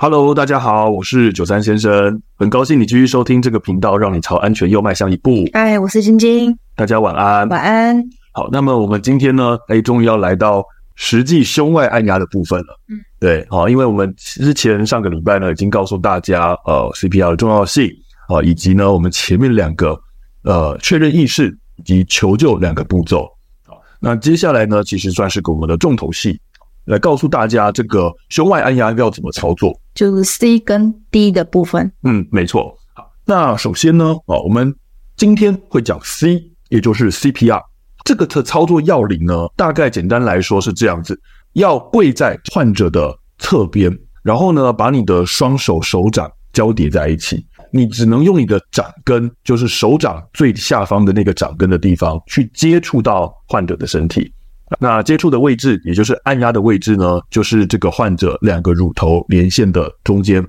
Hello，大家好，我是九三先生，很高兴你继续收听这个频道，让你朝安全又迈向一步。嗨，我是晶晶，大家晚安，晚安。好，那么我们今天呢，哎，终于要来到实际胸外按压的部分了。嗯，对，好，因为我们之前上个礼拜呢，已经告诉大家，呃，CPR 的重要性啊，以及呢，我们前面两个呃确认意识以及求救两个步骤。好，那接下来呢，其实算是给我们的重头戏。来告诉大家，这个胸外按压要怎么操作，就是 C 跟 D 的部分。嗯，没错。好，那首先呢，啊，我们今天会讲 C，也就是 CPR 这个的操作要领呢，大概简单来说是这样子：要跪在患者的侧边，然后呢，把你的双手手掌交叠在一起，你只能用你的掌根，就是手掌最下方的那个掌根的地方，去接触到患者的身体。那接触的位置，也就是按压的位置呢，就是这个患者两个乳头连线的中间。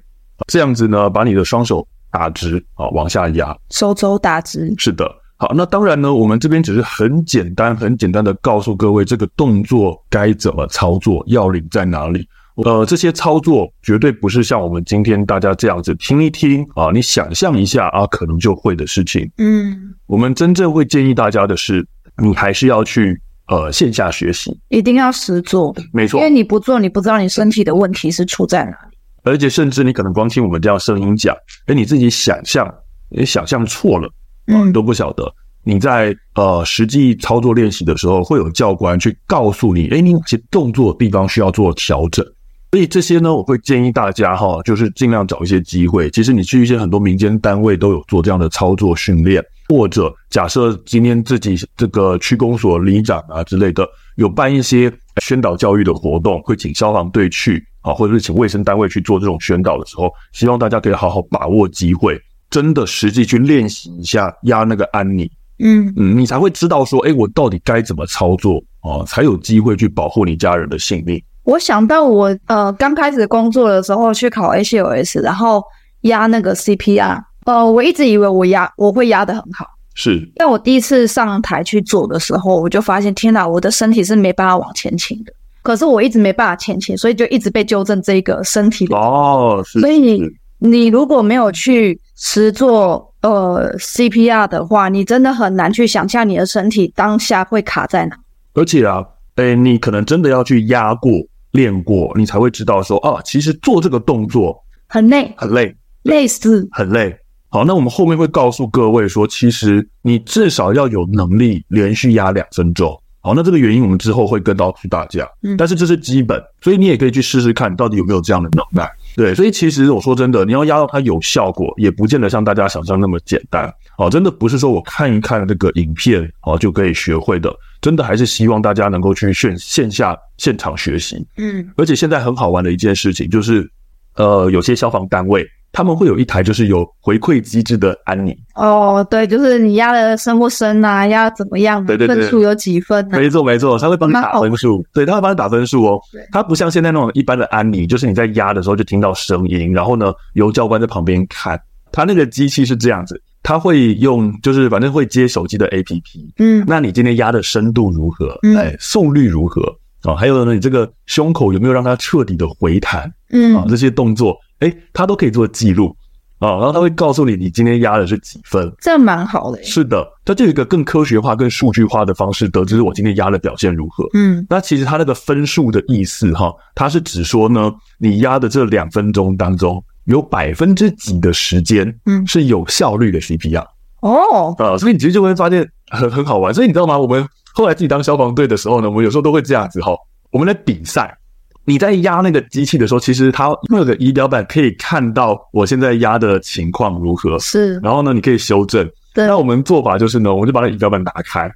这样子呢，把你的双手打直啊，往下压，手肘打直。是的，好，那当然呢，我们这边只是很简单、很简单的告诉各位这个动作该怎么操作，要领在哪里。呃，这些操作绝对不是像我们今天大家这样子听一听啊，你想象一下啊，可能就会的事情。嗯，我们真正会建议大家的是，你还是要去。呃，线下学习一定要实做，没错，因为你不做，你不知道你身体的问题是出在哪里。而且，甚至你可能光听我们这样声音讲，哎，你自己想象，你想象错了，嗯，都不晓得。你在呃实际操作练习的时候，会有教官去告诉你，哎，你哪些动作的地方需要做调整。所以这些呢，我会建议大家哈，就是尽量找一些机会。其实你去一些很多民间单位都有做这样的操作训练。或者假设今天自己这个区公所里长啊之类的，有办一些宣导教育的活动，会请消防队去啊，或者是请卫生单位去做这种宣导的时候，希望大家可以好好把握机会，真的实际去练习一下压那个安妮，嗯嗯，你才会知道说，哎，我到底该怎么操作啊，才有机会去保护你家人的性命。我想到我呃刚开始工作的时候去考 ACLS，然后压那个 CPR。呃，我一直以为我压我会压得很好，是。但我第一次上台去做的时候，我就发现，天哪，我的身体是没办法往前倾的。可是我一直没办法前倾，所以就一直被纠正这个身体的。哦，是。所以你如果没有去实做呃 CPR 的话，你真的很难去想象你的身体当下会卡在哪。而且啊，诶，你可能真的要去压过、练过，你才会知道说，啊，其实做这个动作很累，很累。累死，很累。好，那我们后面会告诉各位说，其实你至少要有能力连续压两分钟。好，那这个原因我们之后会跟到去大家。嗯，但是这是基本，所以你也可以去试试看，到底有没有这样的能耐。对，所以其实我说真的，你要压到它有效果，也不见得像大家想象那么简单。哦，真的不是说我看一看那个影片，哦就可以学会的。真的还是希望大家能够去线线下现场学习。嗯，而且现在很好玩的一件事情就是，呃，有些消防单位。他们会有一台就是有回馈机制的安妮哦，对，就是你压的深不深啊，压怎么样？对对对，分数有几分呢？没错没错，他会帮你打分数，对，他会帮你打分数哦。对，他不像现在那种一般的安妮，就是你在压的时候就听到声音，然后呢，由教官在旁边看。他那个机器是这样子，他会用就是反正会接手机的 APP，嗯，那你今天压的深度如何？嗯，哎，速率如何？啊，还有呢，你这个胸口有没有让它彻底的回弹？嗯，啊，这些动作。哎，他都可以做记录啊，然后他会告诉你你今天压的是几分，这蛮好的。是的，它就有一个更科学化、更数据化的方式，得知我今天压的表现如何。嗯，那其实它那个分数的意思哈，它是指说呢，你压的这两分钟当中，有百分之几的时间，嗯，是有效率的 CPR。哦，啊，所以你其实就会发现很很好玩。所以你知道吗？我们后来自己当消防队的时候呢，我们有时候都会这样子哈，我们来比赛。你在压那个机器的时候，其实它会有个仪表板，可以看到我现在压的情况如何。是，然后呢，你可以修正。对。那我们做法就是呢，我们就把那仪表板打开，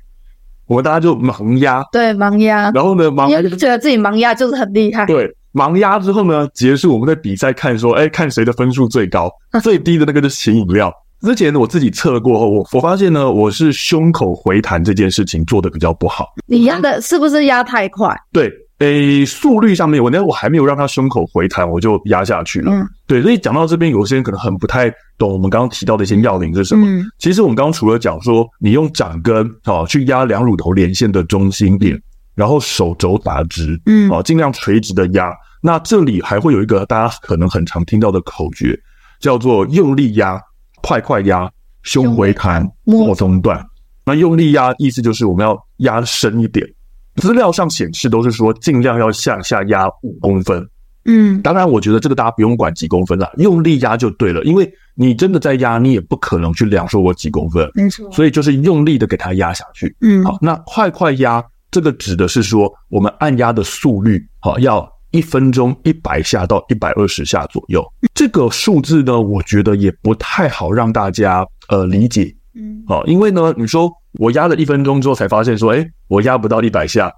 我们大家就盲压。对，盲压。然后呢，盲压就觉得自己盲压就是很厉害。对，盲压之后呢，结束，我们在比赛看说，哎，看谁的分数最高，最低的那个就是请饮料。之前我自己测过后，我我发现呢，我是胸口回弹这件事情做的比较不好。你压的是不是压太快？对。诶，速率上面，我那我还没有让他胸口回弹，我就压下去了。嗯，对，所以讲到这边，有些人可能很不太懂我们刚刚提到的一些要领是什么。嗯，其实我们刚刚除了讲说，你用掌根啊去压两乳头连线的中心点，然后手肘打直，嗯，啊尽量垂直的压。那这里还会有一个大家可能很常听到的口诀，叫做用力压、快快压、胸回弹、末中断。那用力压意思就是我们要压深一点。资料上显示都是说尽量要向下压五公分。嗯，当然，我觉得这个大家不用管几公分了，用力压就对了。因为你真的在压，你也不可能去量说我几公分，没错。所以就是用力的给它压下去。嗯，好，那快快压这个指的是说我们按压的速率，好，要一分钟一百下到一百二十下左右。这个数字呢，我觉得也不太好让大家呃理解。嗯，好，因为呢，你说我压了一分钟之后才发现说，哎，我压不到一百下，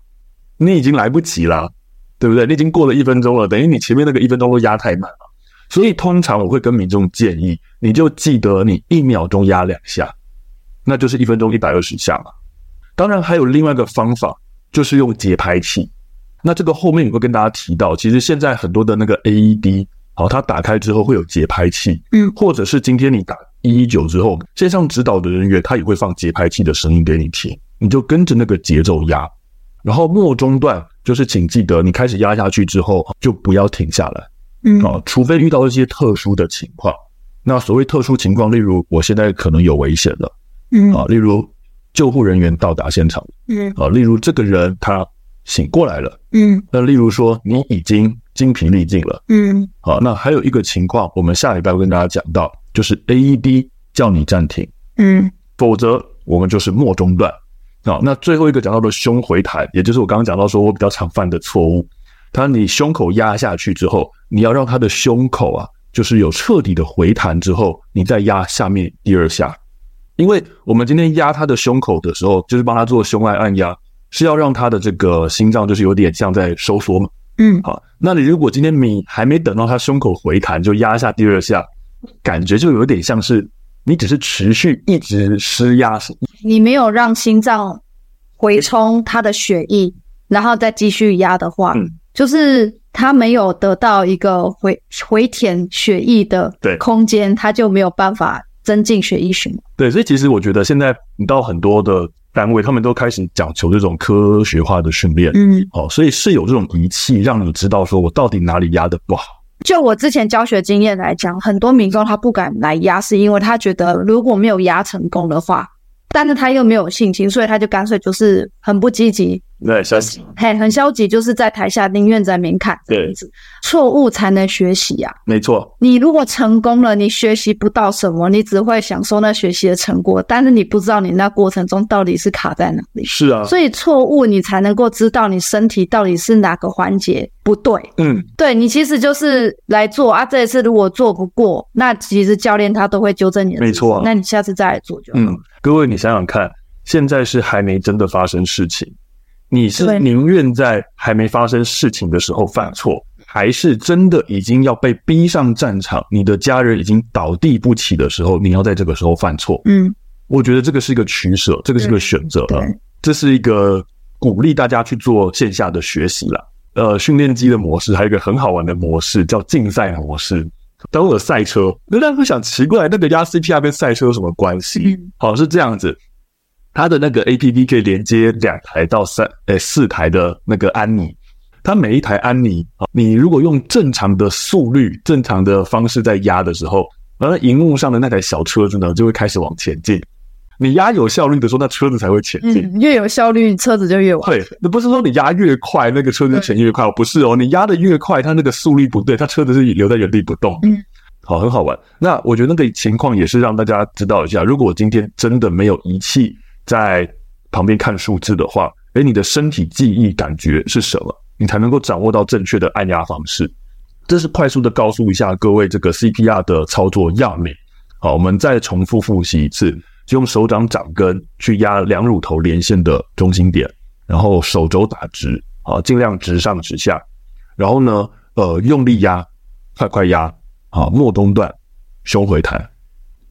你已经来不及了。对不对？你已经过了一分钟了，等于你前面那个一分钟都压太慢了。所以通常我会跟民众建议，你就记得你一秒钟压两下，那就是一分钟一百二十下嘛。当然还有另外一个方法，就是用节拍器。那这个后面我会跟大家提到，其实现在很多的那个 AED，好，它打开之后会有节拍器，嗯，或者是今天你打一一九之后，线上指导的人员他也会放节拍器的声音给你听，你就跟着那个节奏压。然后末中段就是，请记得你开始压下去之后就不要停下来，嗯，啊，除非遇到一些特殊的情况。那所谓特殊情况，例如我现在可能有危险了，嗯，啊，例如救护人员到达现场，嗯，啊，例如这个人他醒过来了，嗯，那例如说你已经精疲力尽了，嗯，好，那还有一个情况，我们下礼拜会跟大家讲到，就是 AED 叫你暂停，嗯，否则我们就是末中断。好，那最后一个讲到的胸回弹，也就是我刚刚讲到说我比较常犯的错误。当你胸口压下去之后，你要让他的胸口啊，就是有彻底的回弹之后，你再压下面第二下。因为我们今天压他的胸口的时候，就是帮他做胸外按压，是要让他的这个心脏就是有点像在收缩嘛。嗯，好，那你如果今天你还没等到他胸口回弹就压下第二下，感觉就有点像是。你只是持续一直施压，你没有让心脏回充它的血液，然后再继续压的话，嗯，就是它没有得到一个回回填血液的空间，它就没有办法增进血液循环。对，所以其实我觉得现在你到很多的单位，他们都开始讲求这种科学化的训练，嗯，哦，所以是有这种仪器让你知道说我到底哪里压的不好。就我之前教学经验来讲，很多民众他不敢来压，是因为他觉得如果没有压成功的话，但是他又没有信心，所以他就干脆就是很不积极。对，消极，嘿，很消极，就是在台下宁愿在面看。对，错误才能学习呀、啊。没错，你如果成功了，你学习不到什么，你只会享受那学习的成果，但是你不知道你那过程中到底是卡在哪里。是啊，所以错误你才能够知道你身体到底是哪个环节不对。嗯，对，你其实就是来做啊，这一次如果做不过，那其实教练他都会纠正你的。没错、啊，那你下次再来做就好。嗯，各位你想想看，现在是还没真的发生事情。你是宁愿在还没发生事情的时候犯错，还是真的已经要被逼上战场，你的家人已经倒地不起的时候，你要在这个时候犯错？嗯，我觉得这个是一个取舍，这个是个选择啊，这是一个鼓励大家去做线下的学习了。呃，训练机的模式还有一个很好玩的模式叫竞赛模式，当有赛车，那大家会想奇怪，那个压 CPR 跟赛车有什么关系？嗯，好，是这样子。它的那个 APP 可以连接两台到三诶四台的那个安妮，它每一台安妮啊，你如果用正常的速率、正常的方式在压的时候，而荧幕上的那台小车子呢就会开始往前进。你压有效率的时候，那车子才会前进。嗯，越有效率，车子就越往前。对，那不是说你压越快，那个车子前越快，不是哦，你压的越快，它那个速率不对，它车子是留在原地不动。嗯，好，很好玩。那我觉得那个情况也是让大家知道一下，如果我今天真的没有仪器。在旁边看数字的话，诶，你的身体记忆感觉是什么？你才能够掌握到正确的按压方式。这是快速的告诉一下各位这个 CPR 的操作要领。好，我们再重复复习一次，就用手掌掌根去压两乳头连线的中心点，然后手肘打直，啊，尽量直上直下。然后呢，呃，用力压，快快压，啊，末中断，胸回弹。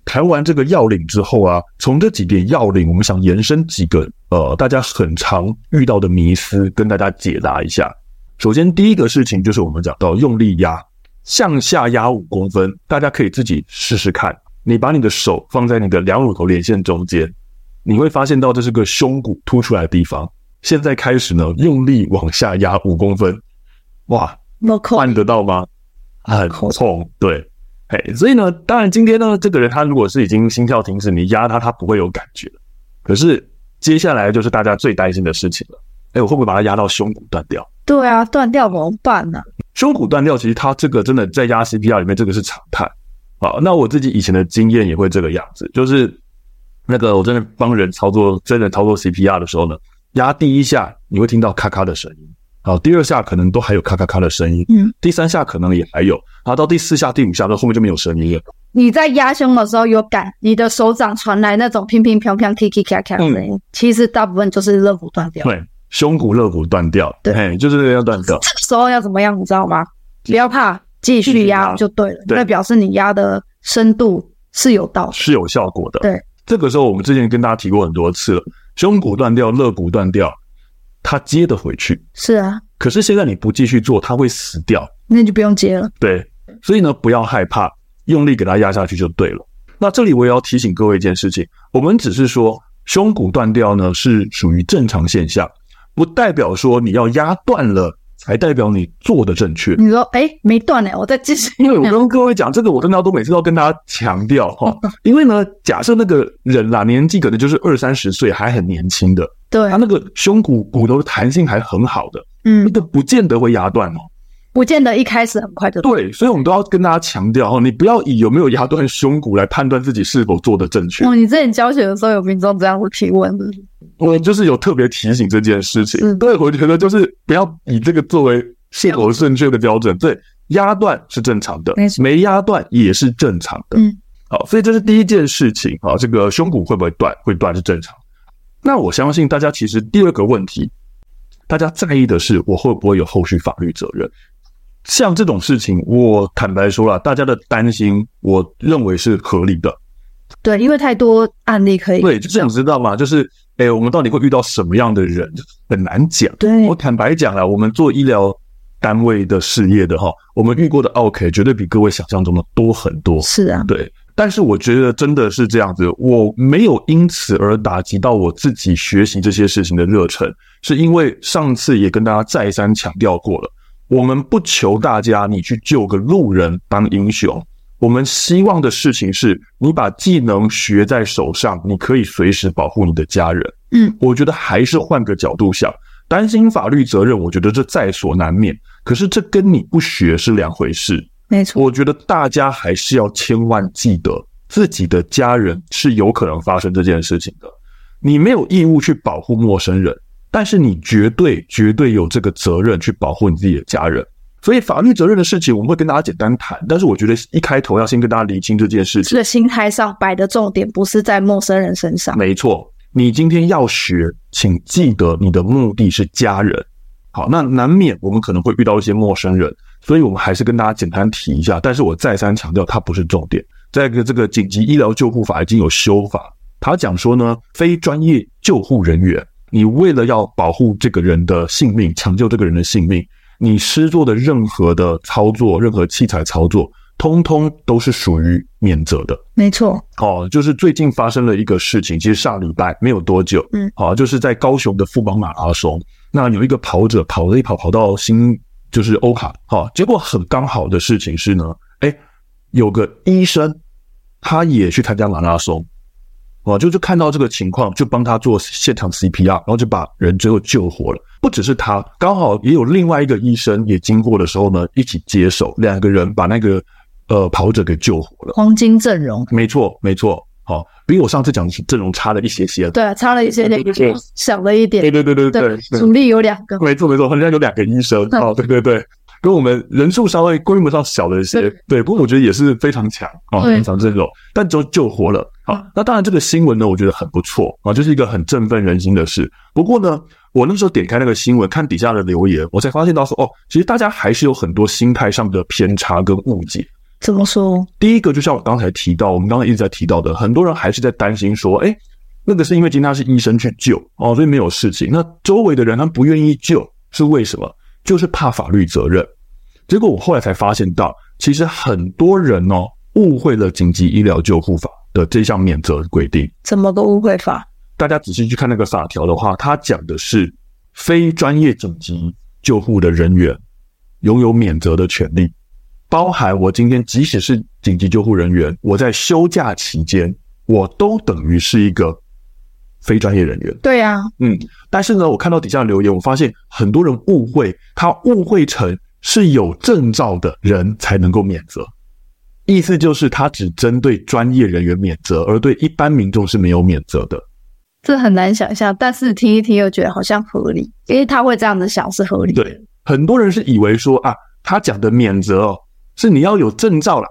谈完这个要领之后啊，从这几点要领，我们想延伸几个呃，大家很常遇到的迷思，跟大家解答一下。首先，第一个事情就是我们讲到用力压，向下压五公分，大家可以自己试试看。你把你的手放在你的两乳头连线中间，你会发现到这是个胸骨凸出来的地方。现在开始呢，用力往下压五公分，哇，看得到吗？很痛，对，哎，所以呢，当然今天呢，这个人他如果是已经心跳停止，你压他，他不会有感觉。可是接下来就是大家最担心的事情了，哎，我会不会把他压到胸骨断掉？对啊，断掉怎么办呢？胸骨断掉，其实他这个真的在压 CPR 里面，这个是常态。好，那我自己以前的经验也会这个样子，就是那个我真的帮人操作，真的操作 CPR 的时候呢，压第一下你会听到咔咔的声音，好，第二下可能都还有咔咔咔的声音，嗯，第三下可能也还有，然后到第四下、第五下的后面就没有声音了。你在压胸的时候有感，你的手掌传来那种乒乒乓乓、踢踢咔咔的声音，其实大部分就是肋骨断掉。对，胸骨肋骨断掉，对，就是要断掉。这个时候要怎么样，你知道吗？不要怕。继续压就对了，那表示你压的深度是有到，是有效果的。对，这个时候我们之前跟大家提过很多次了，胸骨断掉、肋骨断掉，它接得回去。是啊，可是现在你不继续做，他会死掉，那就不用接了。对，所以呢，不要害怕，用力给他压下去就对了。那这里我也要提醒各位一件事情，我们只是说胸骨断掉呢是属于正常现象，不代表说你要压断了。才代表你做的正确。你说，哎、欸，没断呢，我在继续。因为我跟各位讲这个，我真的要都每次都跟大家强调哈。因为呢，假设那个人啦，年纪可能就是二三十岁，还很年轻的，对，他那个胸骨骨头的弹性还很好的，嗯，那个不见得会压断哦。不见得一开始很快就对，所以我们都要跟大家强调哦，你不要以有没有压断胸骨来判断自己是否做的正确。哦，你之前教学的时候有民众这样子提问的，我就是有特别提醒这件事情。嗯，对，我觉得就是不要以这个作为是否正确的标准。对，压断是正常的，没压断也是正常的。嗯，好，所以这是第一件事情啊，这个胸骨会不会断？会断是正常。那我相信大家其实第二个问题，大家在意的是我会不会有后续法律责任？像这种事情，我坦白说了，大家的担心，我认为是合理的。对，因为太多案例可以。对，就是想知道嘛？就是，哎，我们到底会遇到什么样的人，很难讲。对，我坦白讲了，我们做医疗单位的事业的哈，我们遇过的 OK 绝对比各位想象中的多很多。是啊，对。但是我觉得真的是这样子，我没有因此而打击到我自己学习这些事情的热忱，是因为上次也跟大家再三强调过了。我们不求大家你去救个路人当英雄，我们希望的事情是你把技能学在手上，你可以随时保护你的家人。嗯，我觉得还是换个角度想，担心法律责任，我觉得这在所难免。可是这跟你不学是两回事。没错，我觉得大家还是要千万记得，自己的家人是有可能发生这件事情的，你没有义务去保护陌生人。但是你绝对绝对有这个责任去保护你自己的家人，所以法律责任的事情我们会跟大家简单谈。但是我觉得一开头要先跟大家理清这件事情。这个心态上摆的重点不是在陌生人身上。没错，你今天要学，请记得你的目的是家人。好，那难免我们可能会遇到一些陌生人，所以我们还是跟大家简单提一下。但是我再三强调，它不是重点。再一个，这个紧急医疗救护法已经有修法，他讲说呢，非专业救护人员。你为了要保护这个人的性命，抢救这个人的性命，你施做的任何的操作，任何器材操作，通通都是属于免责的。没错，哦，就是最近发生了一个事情，其实上礼拜没有多久，嗯，好，就是在高雄的富邦马拉松，那有一个跑者跑了一跑，跑到新就是欧卡，好，结果很刚好的事情是呢，哎，有个医生他也去参加马拉松。哦，就就看到这个情况，就帮他做现场 CPR，然后就把人最后救活了。不只是他，刚好也有另外一个医生也经过的时候呢，一起接手，两个人把那个呃跑者给救活了。黄金阵容，没错没错，好、哦，比我上次讲的阵容差了一些些。对，差了一些点，小了一点。对对对对对，主力有两个。没错没错，好像有两个医生。哦，对对对。跟我们人数稍微规模上小了一些，对，不过我觉得也是非常强啊，非常阵容，但就救活了。好，那当然这个新闻呢，我觉得很不错啊，就是一个很振奋人心的事。不过呢，我那时候点开那个新闻，看底下的留言，我才发现到说，哦，其实大家还是有很多心态上的偏差跟误解。怎么说？第一个就像我刚才提到，我们刚才一直在提到的，很多人还是在担心说，哎，那个是因为今天他是医生去救哦，所以没有事情。那周围的人他不愿意救，是为什么？就是怕法律责任。结果我后来才发现到，其实很多人哦误会了紧急医疗救护法的这项免责规定。怎么个误会法？大家仔细去看那个法条的话，它讲的是非专业紧急救护的人员，拥有免责的权利，包含我今天即使是紧急救护人员，我在休假期间，我都等于是一个非专业人员。对呀，嗯，但是呢，我看到底下的留言，我发现很多人误会，他误会成是有证照的人才能够免责，意思就是他只针对专业人员免责，而对一般民众是没有免责的。这很难想象，但是听一听又觉得好像合理，因为他会这样子想是合理的。对，很多人是以为说啊，他讲的免责哦，是你要有证照啦，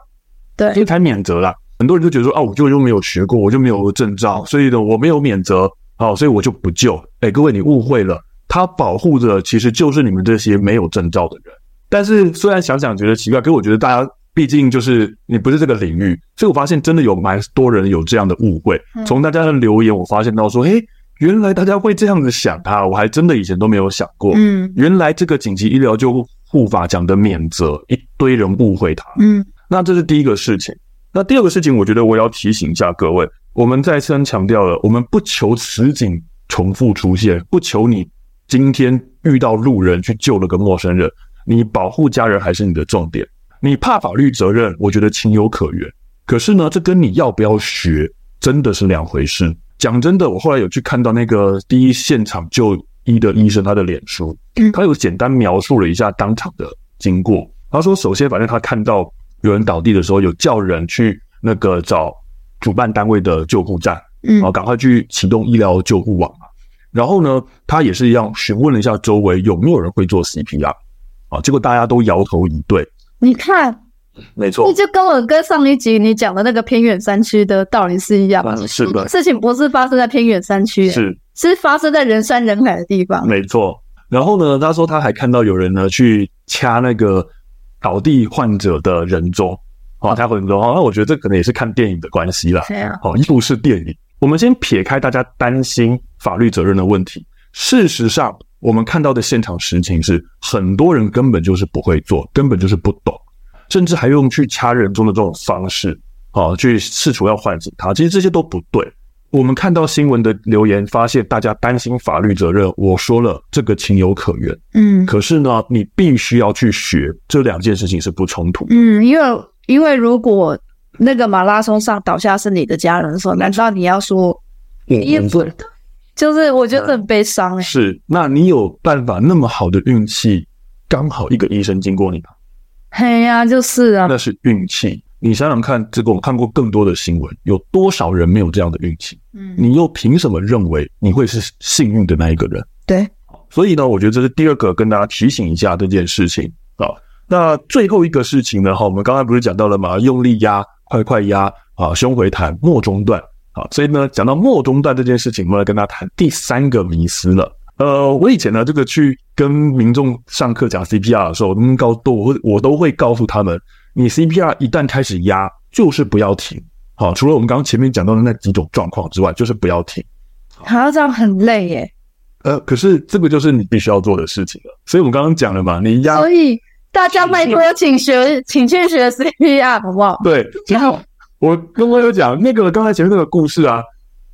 对，所以才免责啦。很多人就觉得说啊，我就又没有学过，我就没有证照，所以呢，我没有免责，好，所以我就不救。哎，各位你误会了，他保护的其实就是你们这些没有证照的人。但是虽然想想觉得奇怪，可我觉得大家毕竟就是你不是这个领域，所以我发现真的有蛮多人有这样的误会。从大家的留言，我发现到说，诶，原来大家会这样子想他，我还真的以前都没有想过。嗯，原来这个紧急医疗救护法讲的免责，一堆人误会他。嗯，那这是第一个事情。那第二个事情，我觉得我要提醒一下各位，我们再三强调了，我们不求此景重复出现，不求你今天遇到路人去救了个陌生人，你保护家人还是你的重点。你怕法律责任，我觉得情有可原。可是呢，这跟你要不要学真的是两回事。讲真的，我后来有去看到那个第一现场就医的医生他的脸书，他有简单描述了一下当场的经过。他说，首先反正他看到。有人倒地的时候，有叫人去那个找主办单位的救护站，嗯，然后赶快去启动医疗救护网嘛。然后呢，他也是一样询问了一下周围有没有人会做 CPR，啊，结果大家都摇头以对。你看，没错，你就跟我跟上一集你讲的那个偏远山区的道理是一样的，是的，事情不是发生在偏远山区，是是发生在人山人海的地方，没错。然后呢，他说他还看到有人呢去掐那个。倒地患者的人中，啊，掐人中，那我觉得这可能也是看电影的关系啦。好，又是电影。我们先撇开大家担心法律责任的问题，事实上，我们看到的现场实情是，很多人根本就是不会做，根本就是不懂，甚至还用去掐人中的这种方式，啊，去试图要唤醒他。其实这些都不对。我们看到新闻的留言，发现大家担心法律责任。我说了，这个情有可原。嗯，可是呢，你必须要去学，这两件事情是不冲突。嗯，因为因为如果那个马拉松上倒下是你的家人的时候，难道你要说？也不，就是我觉得很悲伤。是，那你有办法那么好的运气，刚好一个医生经过你吗？嘿呀，就是啊，那是运气。你想想看，这个我们看过更多的新闻，有多少人没有这样的运气？嗯，你又凭什么认为你会是幸运的那一个人？对，所以呢，我觉得这是第二个跟大家提醒一下这件事情啊。那最后一个事情呢，哈，我们刚才不是讲到了嘛？用力压，快快压啊，胸回弹，末中断啊。所以呢，讲到末中断这件事情，我们来跟大家谈第三个迷思了。呃，我以前呢，这个去跟民众上课讲 CPR 的时候，我都告都我我都会告诉他们。你 CPR 一旦开始压，就是不要停。好，除了我们刚刚前面讲到的那几种状况之外，就是不要停。还要这样很累耶。呃，可是这个就是你必须要做的事情了。所以我们刚刚讲了嘛，你压。所以大家拜托，请学，请去学 CPR，好不好？对。然后我跟我有讲那个刚才前面那个故事啊。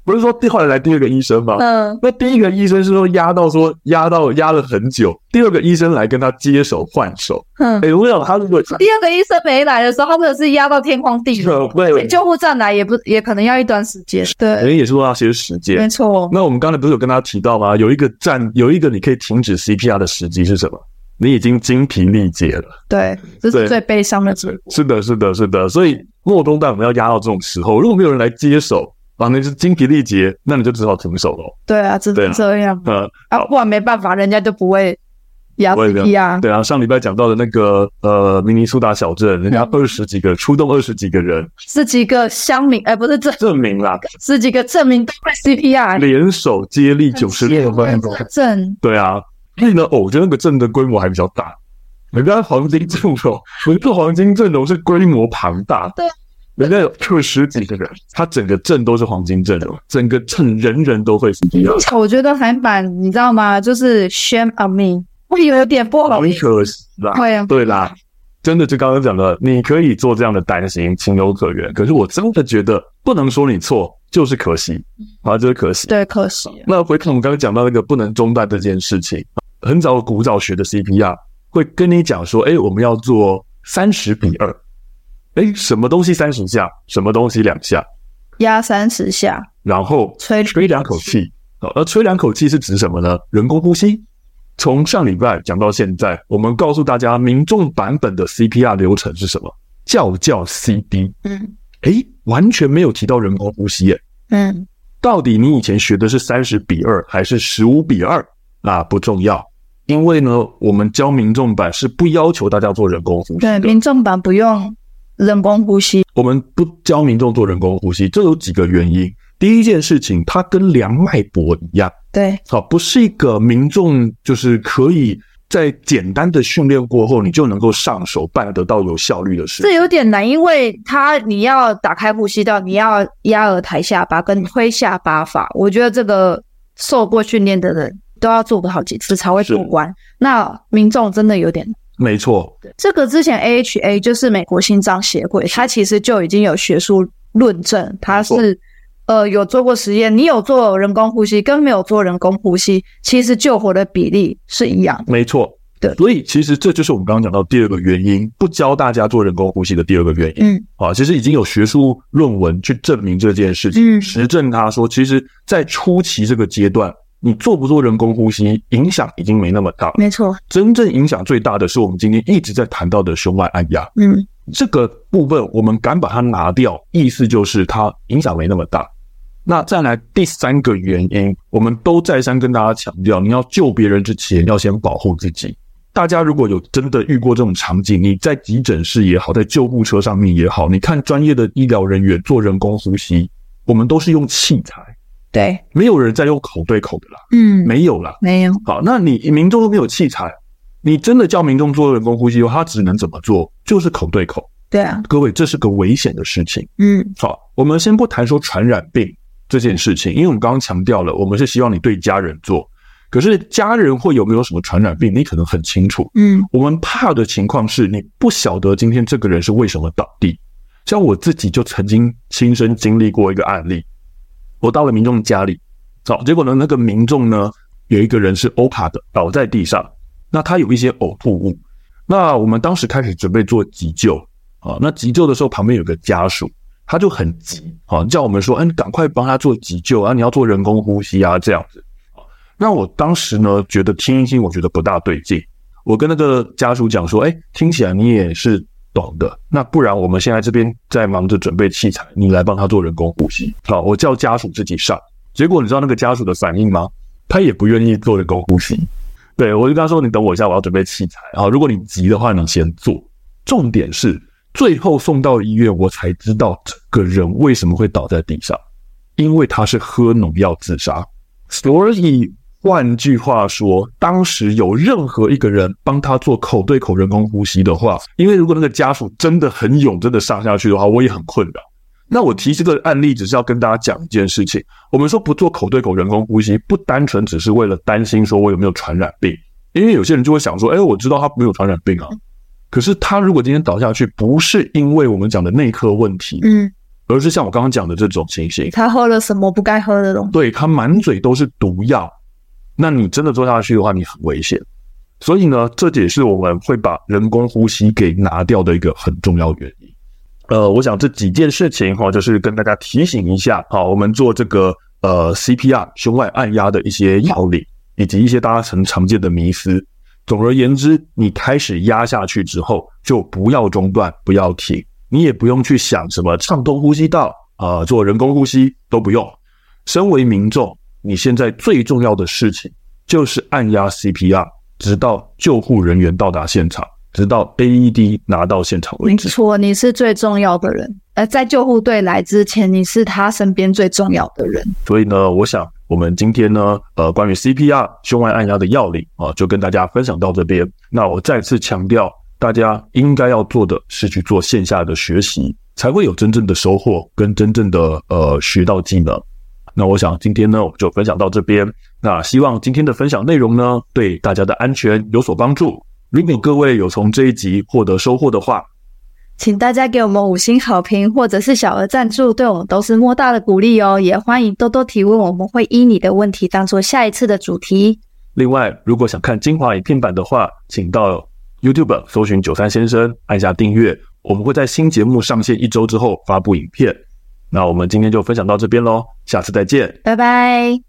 不是说第后来来第二个医生吗？嗯，那第一个医生是说压到说压到压了很久，第二个医生来跟他接手换手。嗯，哎，我想他如果第二个医生没来的时候，他们是压到天荒地老。对，救护站来也不也可能要一段时间。对，人也是说要些时间。没错。那我们刚才不是有跟他提到吗？有一个站有一个你可以停止 CPR 的时机是什么？你已经精疲力竭了。对，这是最悲伤的结果。是的，是的，是的。所以末中断我们要压到这种时候，如果没有人来接手。啊，那是精疲力竭，那你就只好停手喽。对啊，只能这样。嗯，啊，不然没办法，人家就不会压低啊。对啊，上礼拜讲到的那个呃，明尼苏达小镇，人家二十几个出动，二十几个人，十几个乡民，哎，不是证证明啦，十几个证明都会 CPR，联手接力九十六分钟。镇对啊，所以呢，哦，我觉得那个镇的规模还比较大。人家黄金阵容，不是黄金阵容，是规模庞大。对。人家有二十几个人，他整个镇都是黄金阵容，整个镇人人都会 CPR。我觉得韩版，你知道吗？就是 shame on me，我有点不好意思。很可惜啦，对啊，对啦，真的就刚刚讲的，你可以做这样的担心，情有可原。可是我真的觉得不能说你错，就是可惜啊，就是可惜。对，可惜。那回看我们刚刚讲到那个不能中断这件事情，很早古早学的 CPR，会跟你讲说，哎，我们要做三十比二，哎，什么东西三十下，什么东西两下，压三十下，然后吹吹两口气。好而吹两口气是指什么呢？人工呼吸。从上礼拜讲到现在，我们告诉大家民众版本的 CPR 流程是什么？叫叫 CD。嗯，诶，完全没有提到人工呼吸耶。嗯，到底你以前学的是三十比二还是十五比二？啊，不重要，因为呢，我们教民众版是不要求大家做人工呼吸。对，民众版不用人工呼吸。我们不教民众做人工呼吸，这有几个原因。第一件事情，它跟量脉搏一样，对，好，不是一个民众就是可以在简单的训练过后，你就能够上手办得到有效率的事。这有点难，因为它你要打开呼吸道，你要压额抬下巴跟推下巴法，我觉得这个受过训练的人都要做个好几次才会过关。那民众真的有点没错。这个之前 AHA 就是美国心脏协会，它其实就已经有学术论证，它是。呃，有做过实验，你有做人工呼吸跟没有做人工呼吸，其实救活的比例是一样的。没错，对，所以其实这就是我们刚刚讲到第二个原因，不教大家做人工呼吸的第二个原因。嗯，啊，其实已经有学术论文去证明这件事情，嗯，实证他说，其实，在初期这个阶段，你做不做人工呼吸，影响已经没那么大。没错，真正影响最大的是我们今天一直在谈到的胸外按压。嗯，这个部分我们敢把它拿掉，意思就是它影响没那么大。那再来第三个原因，我们都再三跟大家强调，你要救别人之前，要先保护自己。大家如果有真的遇过这种场景，你在急诊室也好，在救护车上面也好，你看专业的医疗人员做人工呼吸，我们都是用器材，对，没有人在用口对口的啦，嗯，没有啦，没有。好，那你民众都没有器材，你真的叫民众做人工呼吸他只能怎么做？就是口对口。对啊，各位，这是个危险的事情。嗯，好，我们先不谈说传染病。这件事情，因为我们刚刚强调了，我们是希望你对家人做，可是家人会有没有什么传染病，你可能很清楚。嗯，我们怕的情况是你不晓得今天这个人是为什么倒地。像我自己就曾经亲身经历过一个案例，我到了民众家里，好，结果呢，那个民众呢，有一个人是欧卡的，倒在地上，那他有一些呕吐物，那我们当时开始准备做急救啊，那急救的时候旁边有个家属。他就很急啊，叫我们说：“哎，你赶快帮他做急救啊！你要做人工呼吸啊，这样子啊。”那我当时呢，觉得听一听，我觉得不大对劲。我跟那个家属讲说：“哎，听起来你也是懂的，那不然我们现在这边在忙着准备器材，你来帮他做人工呼吸。”好，我叫家属自己上。结果你知道那个家属的反应吗？他也不愿意做人工呼吸。对，我就跟他说：“你等我一下，我要准备器材啊！如果你急的话，你先做。”重点是。最后送到医院，我才知道这个人为什么会倒在地上，因为他是喝农药自杀。所以换句话说，当时有任何一个人帮他做口对口人工呼吸的话，因为如果那个家属真的很勇，真的上下去的话，我也很困扰。那我提这个案例，只是要跟大家讲一件事情：我们说不做口对口人工呼吸，不单纯只是为了担心说我有没有传染病，因为有些人就会想说，哎，我知道他没有传染病啊。可是他如果今天倒下去，不是因为我们讲的内科问题，嗯，而是像我刚刚讲的这种情形，他喝了什么不该喝的东西，对，他满嘴都是毒药，那你真的做下去的话，你很危险。所以呢，这也是我们会把人工呼吸给拿掉的一个很重要原因。呃，我想这几件事情哈，就是跟大家提醒一下，好，我们做这个呃 CPR 胸外按压的一些要领，以及一些大家很常见的迷思。总而言之，你开始压下去之后，就不要中断，不要停，你也不用去想什么畅通呼吸道啊、呃，做人工呼吸都不用。身为民众，你现在最重要的事情就是按压 CPR，直到救护人员到达现场，直到 AED 拿到现场为止。没错，你是最重要的人。而在救护队来之前，你是他身边最重要的人。所以呢，我想。我们今天呢，呃，关于 CPR 胸外按压的要领啊，就跟大家分享到这边。那我再次强调，大家应该要做的是去做线下的学习，才会有真正的收获跟真正的呃学到技能。那我想今天呢，我们就分享到这边。那希望今天的分享内容呢，对大家的安全有所帮助。如果各位有从这一集获得收获的话，请大家给我们五星好评，或者是小额赞助，对我们都是莫大的鼓励哦。也欢迎多多提问，我们会依你的问题当做下一次的主题。另外，如果想看精华影片版的话，请到 YouTube 搜寻九三先生，按下订阅。我们会在新节目上线一周之后发布影片。那我们今天就分享到这边喽，下次再见，拜拜。